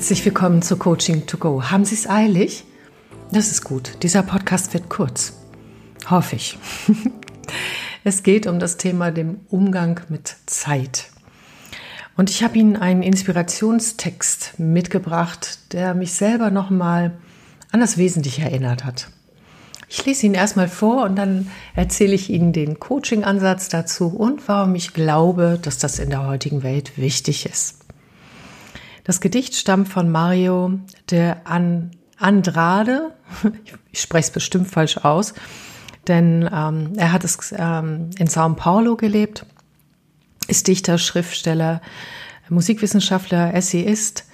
Herzlich willkommen zu Coaching to Go. Haben Sie es eilig? Das ist gut. Dieser Podcast wird kurz. Hoffe ich. Es geht um das Thema dem Umgang mit Zeit. Und ich habe Ihnen einen Inspirationstext mitgebracht, der mich selber nochmal an das Wesentliche erinnert hat. Ich lese ihn erstmal vor und dann erzähle ich Ihnen den Coaching-Ansatz dazu und warum ich glaube, dass das in der heutigen Welt wichtig ist. Das Gedicht stammt von Mario de Andrade. Ich spreche es bestimmt falsch aus, denn ähm, er hat es ähm, in Sao Paulo gelebt, ist Dichter, Schriftsteller, Musikwissenschaftler, Essayist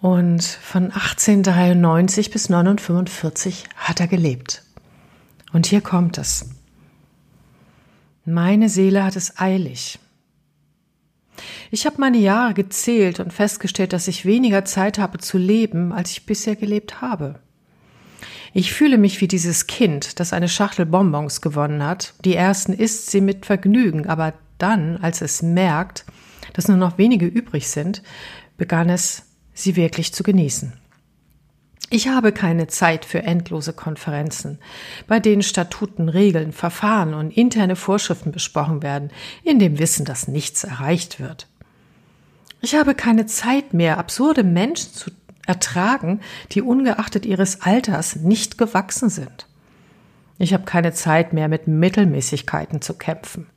und von 1893 bis 1945 hat er gelebt. Und hier kommt es. Meine Seele hat es eilig. Ich habe meine Jahre gezählt und festgestellt, dass ich weniger Zeit habe zu leben, als ich bisher gelebt habe. Ich fühle mich wie dieses Kind, das eine Schachtel Bonbons gewonnen hat. Die ersten isst sie mit Vergnügen, aber dann, als es merkt, dass nur noch wenige übrig sind, begann es, sie wirklich zu genießen. Ich habe keine Zeit für endlose Konferenzen, bei denen Statuten, Regeln, Verfahren und interne Vorschriften besprochen werden, in dem Wissen, dass nichts erreicht wird. Ich habe keine Zeit mehr, absurde Menschen zu ertragen, die ungeachtet ihres Alters nicht gewachsen sind. Ich habe keine Zeit mehr, mit Mittelmäßigkeiten zu kämpfen.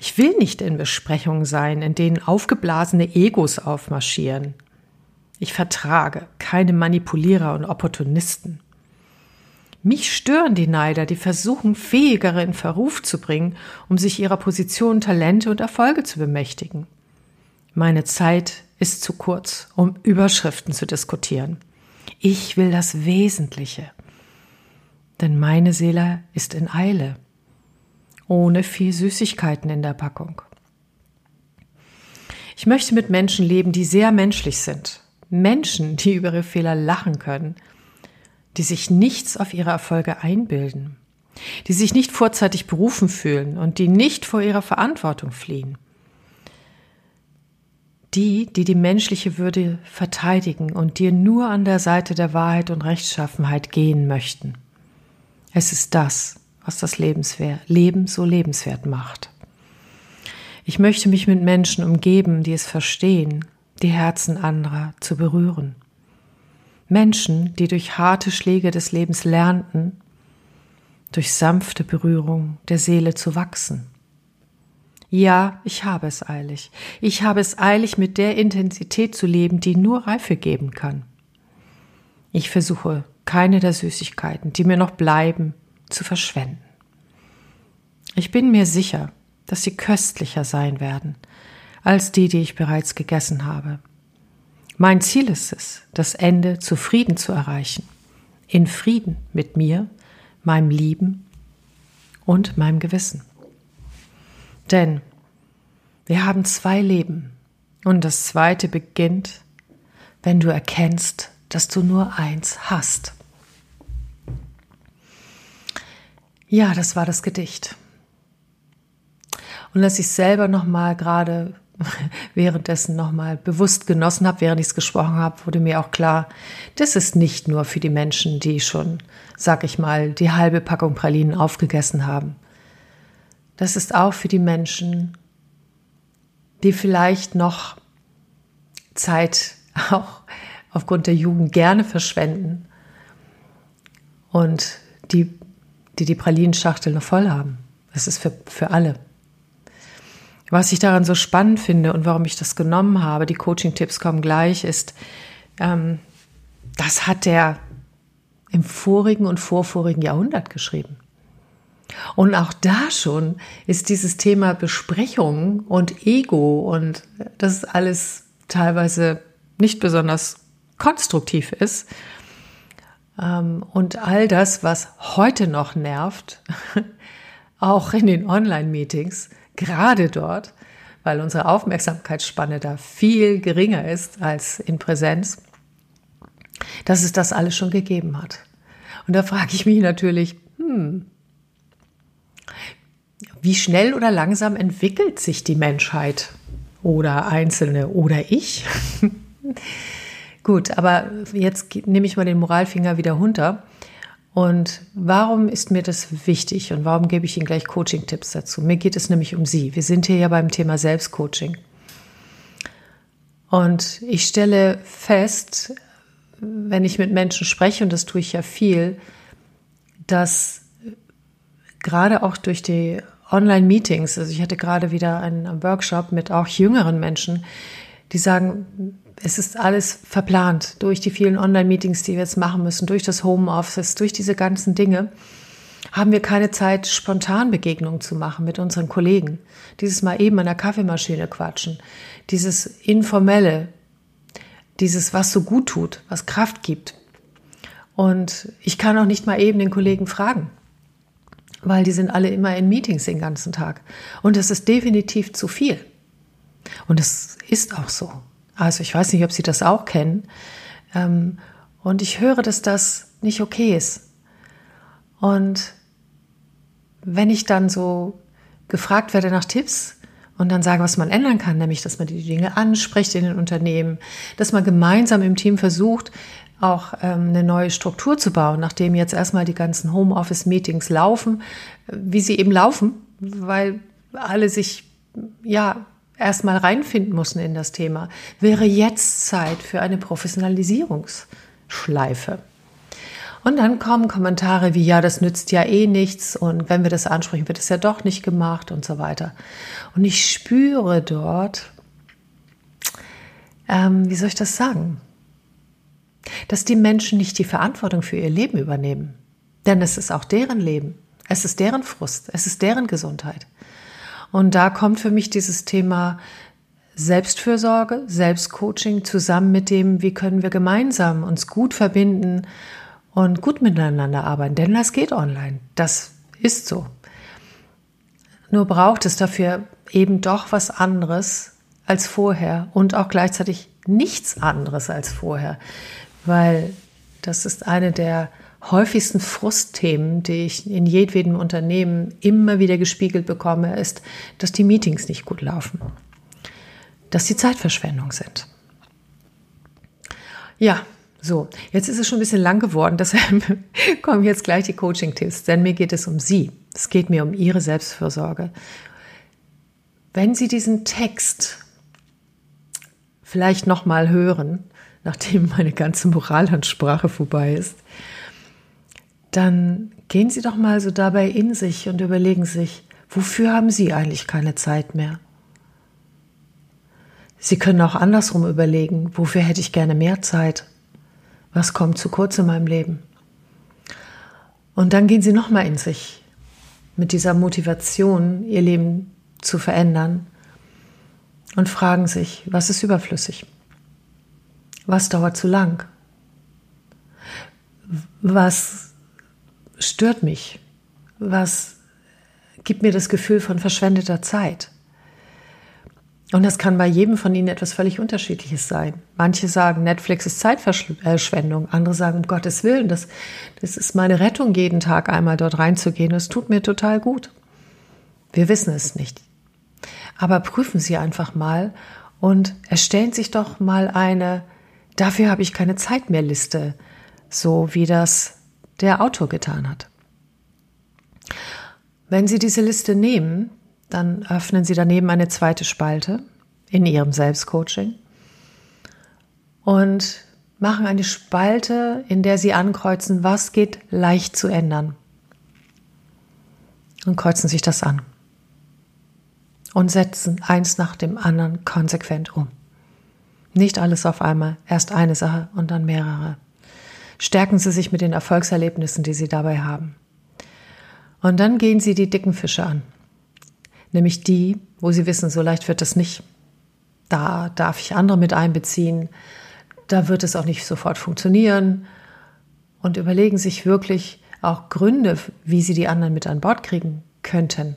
Ich will nicht in Besprechungen sein, in denen aufgeblasene Egos aufmarschieren. Ich vertrage keine Manipulierer und Opportunisten. Mich stören die Neider, die versuchen, Fähigere in Verruf zu bringen, um sich ihrer Position, Talente und Erfolge zu bemächtigen. Meine Zeit ist zu kurz, um Überschriften zu diskutieren. Ich will das Wesentliche. Denn meine Seele ist in Eile, ohne viel Süßigkeiten in der Packung. Ich möchte mit Menschen leben, die sehr menschlich sind, Menschen, die über ihre Fehler lachen können, die sich nichts auf ihre Erfolge einbilden, die sich nicht vorzeitig berufen fühlen und die nicht vor ihrer Verantwortung fliehen. Die, die die menschliche Würde verteidigen und dir nur an der Seite der Wahrheit und Rechtschaffenheit gehen möchten. Es ist das, was das Leben so lebenswert macht. Ich möchte mich mit Menschen umgeben, die es verstehen, die Herzen anderer zu berühren. Menschen, die durch harte Schläge des Lebens lernten, durch sanfte Berührung der Seele zu wachsen. Ja, ich habe es eilig. Ich habe es eilig, mit der Intensität zu leben, die nur Reife geben kann. Ich versuche, keine der Süßigkeiten, die mir noch bleiben, zu verschwenden. Ich bin mir sicher, dass sie köstlicher sein werden, als die, die ich bereits gegessen habe. Mein Ziel ist es, das Ende zufrieden zu erreichen, in Frieden mit mir, meinem Lieben und meinem Gewissen. Denn wir haben zwei Leben und das zweite beginnt, wenn du erkennst, dass du nur eins hast. Ja, das war das Gedicht. Und dass ich selber noch mal gerade währenddessen nochmal bewusst genossen habe, während ich es gesprochen habe, wurde mir auch klar, das ist nicht nur für die Menschen, die schon, sag ich mal, die halbe Packung Pralinen aufgegessen haben. Das ist auch für die Menschen, die vielleicht noch Zeit auch aufgrund der Jugend gerne verschwenden und die die, die Pralinenschachtel noch voll haben. Das ist für, für alle. Was ich daran so spannend finde und warum ich das genommen habe, die Coaching-Tipps kommen gleich, ist, ähm, das hat der im vorigen und vorvorigen Jahrhundert geschrieben. Und auch da schon ist dieses Thema Besprechung und Ego und das alles teilweise nicht besonders konstruktiv ist. Ähm, und all das, was heute noch nervt, auch in den Online-Meetings, gerade dort, weil unsere Aufmerksamkeitsspanne da viel geringer ist als in Präsenz, dass es das alles schon gegeben hat. Und da frage ich mich natürlich, hm, wie schnell oder langsam entwickelt sich die Menschheit oder Einzelne oder ich? Gut, aber jetzt nehme ich mal den Moralfinger wieder runter. Und warum ist mir das wichtig und warum gebe ich Ihnen gleich Coaching-Tipps dazu? Mir geht es nämlich um Sie. Wir sind hier ja beim Thema Selbstcoaching. Und ich stelle fest, wenn ich mit Menschen spreche, und das tue ich ja viel, dass gerade auch durch die Online-Meetings, also ich hatte gerade wieder einen Workshop mit auch jüngeren Menschen, die sagen, es ist alles verplant durch die vielen Online-Meetings, die wir jetzt machen müssen, durch das Homeoffice, durch diese ganzen Dinge, haben wir keine Zeit, spontan Begegnungen zu machen mit unseren Kollegen. Dieses Mal eben an der Kaffeemaschine quatschen, dieses informelle, dieses, was so gut tut, was Kraft gibt. Und ich kann auch nicht mal eben den Kollegen fragen, weil die sind alle immer in Meetings den ganzen Tag. Und es ist definitiv zu viel. Und es ist auch so. Also ich weiß nicht, ob Sie das auch kennen. Ähm, und ich höre, dass das nicht okay ist. Und wenn ich dann so gefragt werde nach Tipps und dann sage, was man ändern kann, nämlich, dass man die Dinge anspricht in den Unternehmen, dass man gemeinsam im Team versucht, auch ähm, eine neue Struktur zu bauen, nachdem jetzt erstmal die ganzen Homeoffice-Meetings laufen, wie sie eben laufen, weil alle sich ja erstmal reinfinden mussten in das Thema, wäre jetzt Zeit für eine Professionalisierungsschleife. Und dann kommen Kommentare wie, ja, das nützt ja eh nichts und wenn wir das ansprechen, wird es ja doch nicht gemacht und so weiter. Und ich spüre dort, ähm, wie soll ich das sagen, dass die Menschen nicht die Verantwortung für ihr Leben übernehmen. Denn es ist auch deren Leben. Es ist deren Frust. Es ist deren Gesundheit. Und da kommt für mich dieses Thema Selbstfürsorge, Selbstcoaching zusammen mit dem, wie können wir gemeinsam uns gut verbinden und gut miteinander arbeiten. Denn das geht online. Das ist so. Nur braucht es dafür eben doch was anderes als vorher und auch gleichzeitig nichts anderes als vorher, weil das ist eine der häufigsten Frustthemen, die ich in jedwedem Unternehmen immer wieder gespiegelt bekomme, ist, dass die Meetings nicht gut laufen, dass die Zeitverschwendung sind. Ja, so, jetzt ist es schon ein bisschen lang geworden, deshalb kommen jetzt gleich die Coaching-Tipps, denn mir geht es um Sie. Es geht mir um Ihre Selbstfürsorge. Wenn Sie diesen Text vielleicht nochmal hören, nachdem meine ganze Moralansprache vorbei ist, dann gehen Sie doch mal so dabei in sich und überlegen sich, wofür haben Sie eigentlich keine Zeit mehr? Sie können auch andersrum überlegen, wofür hätte ich gerne mehr Zeit? Was kommt zu kurz in meinem Leben? Und dann gehen Sie noch mal in sich mit dieser Motivation, Ihr Leben zu verändern und fragen sich, was ist überflüssig? Was dauert zu lang? Was stört mich? Was gibt mir das Gefühl von verschwendeter Zeit? Und das kann bei jedem von Ihnen etwas völlig Unterschiedliches sein. Manche sagen, Netflix ist Zeitverschwendung. Andere sagen, um Gottes Willen, das, das ist meine Rettung, jeden Tag einmal dort reinzugehen. Das tut mir total gut. Wir wissen es nicht. Aber prüfen Sie einfach mal und erstellen sich doch mal eine, dafür habe ich keine Zeit mehr Liste, so wie das der Autor getan hat. Wenn Sie diese Liste nehmen, dann öffnen Sie daneben eine zweite Spalte in Ihrem Selbstcoaching und machen eine Spalte, in der Sie ankreuzen, was geht leicht zu ändern. Und kreuzen sich das an. Und setzen eins nach dem anderen konsequent um. Nicht alles auf einmal, erst eine Sache und dann mehrere stärken Sie sich mit den Erfolgserlebnissen, die Sie dabei haben. Und dann gehen Sie die dicken Fische an. Nämlich die, wo Sie wissen, so leicht wird das nicht. Da darf ich andere mit einbeziehen. Da wird es auch nicht sofort funktionieren. Und überlegen sich wirklich auch Gründe, wie Sie die anderen mit an Bord kriegen könnten.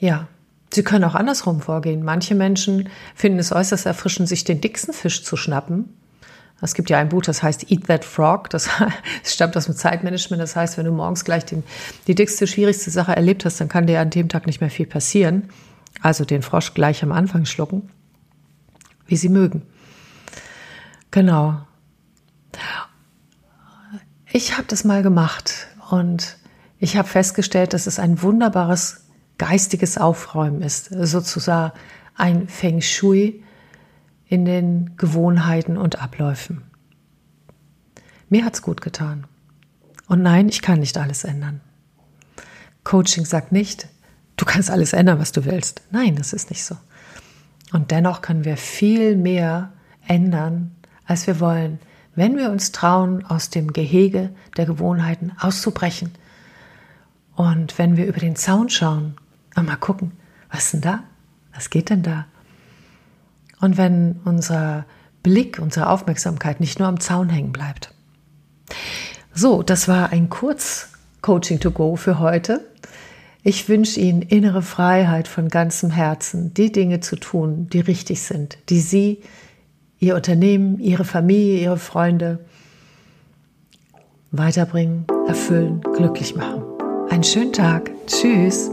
Ja, Sie können auch andersrum vorgehen. Manche Menschen finden es äußerst erfrischend, sich den dicksten Fisch zu schnappen es gibt ja ein Buch, das heißt Eat That Frog. Das, stammt aus dem Zeitmanagement. Das heißt, wenn du morgens gleich den, die dickste, schwierigste Sache erlebt hast, dann kann dir an dem Tag nicht mehr viel passieren. Also den Frosch gleich am Anfang schlucken, wie sie mögen. Genau. Ich habe das mal gemacht und ich habe festgestellt, dass es ein wunderbares geistiges Aufräumen ist, sozusagen ein Feng Shui in den Gewohnheiten und Abläufen. Mir hat's gut getan. Und nein, ich kann nicht alles ändern. Coaching sagt nicht, du kannst alles ändern, was du willst. Nein, das ist nicht so. Und dennoch können wir viel mehr ändern, als wir wollen, wenn wir uns trauen, aus dem Gehege der Gewohnheiten auszubrechen. Und wenn wir über den Zaun schauen mal gucken, was ist denn da? Was geht denn da? Und wenn unser Blick, unsere Aufmerksamkeit nicht nur am Zaun hängen bleibt. So, das war ein Kurz-Coaching to go für heute. Ich wünsche Ihnen innere Freiheit von ganzem Herzen, die Dinge zu tun, die richtig sind, die Sie, Ihr Unternehmen, Ihre Familie, Ihre Freunde weiterbringen, erfüllen, glücklich machen. Einen schönen Tag. Tschüss.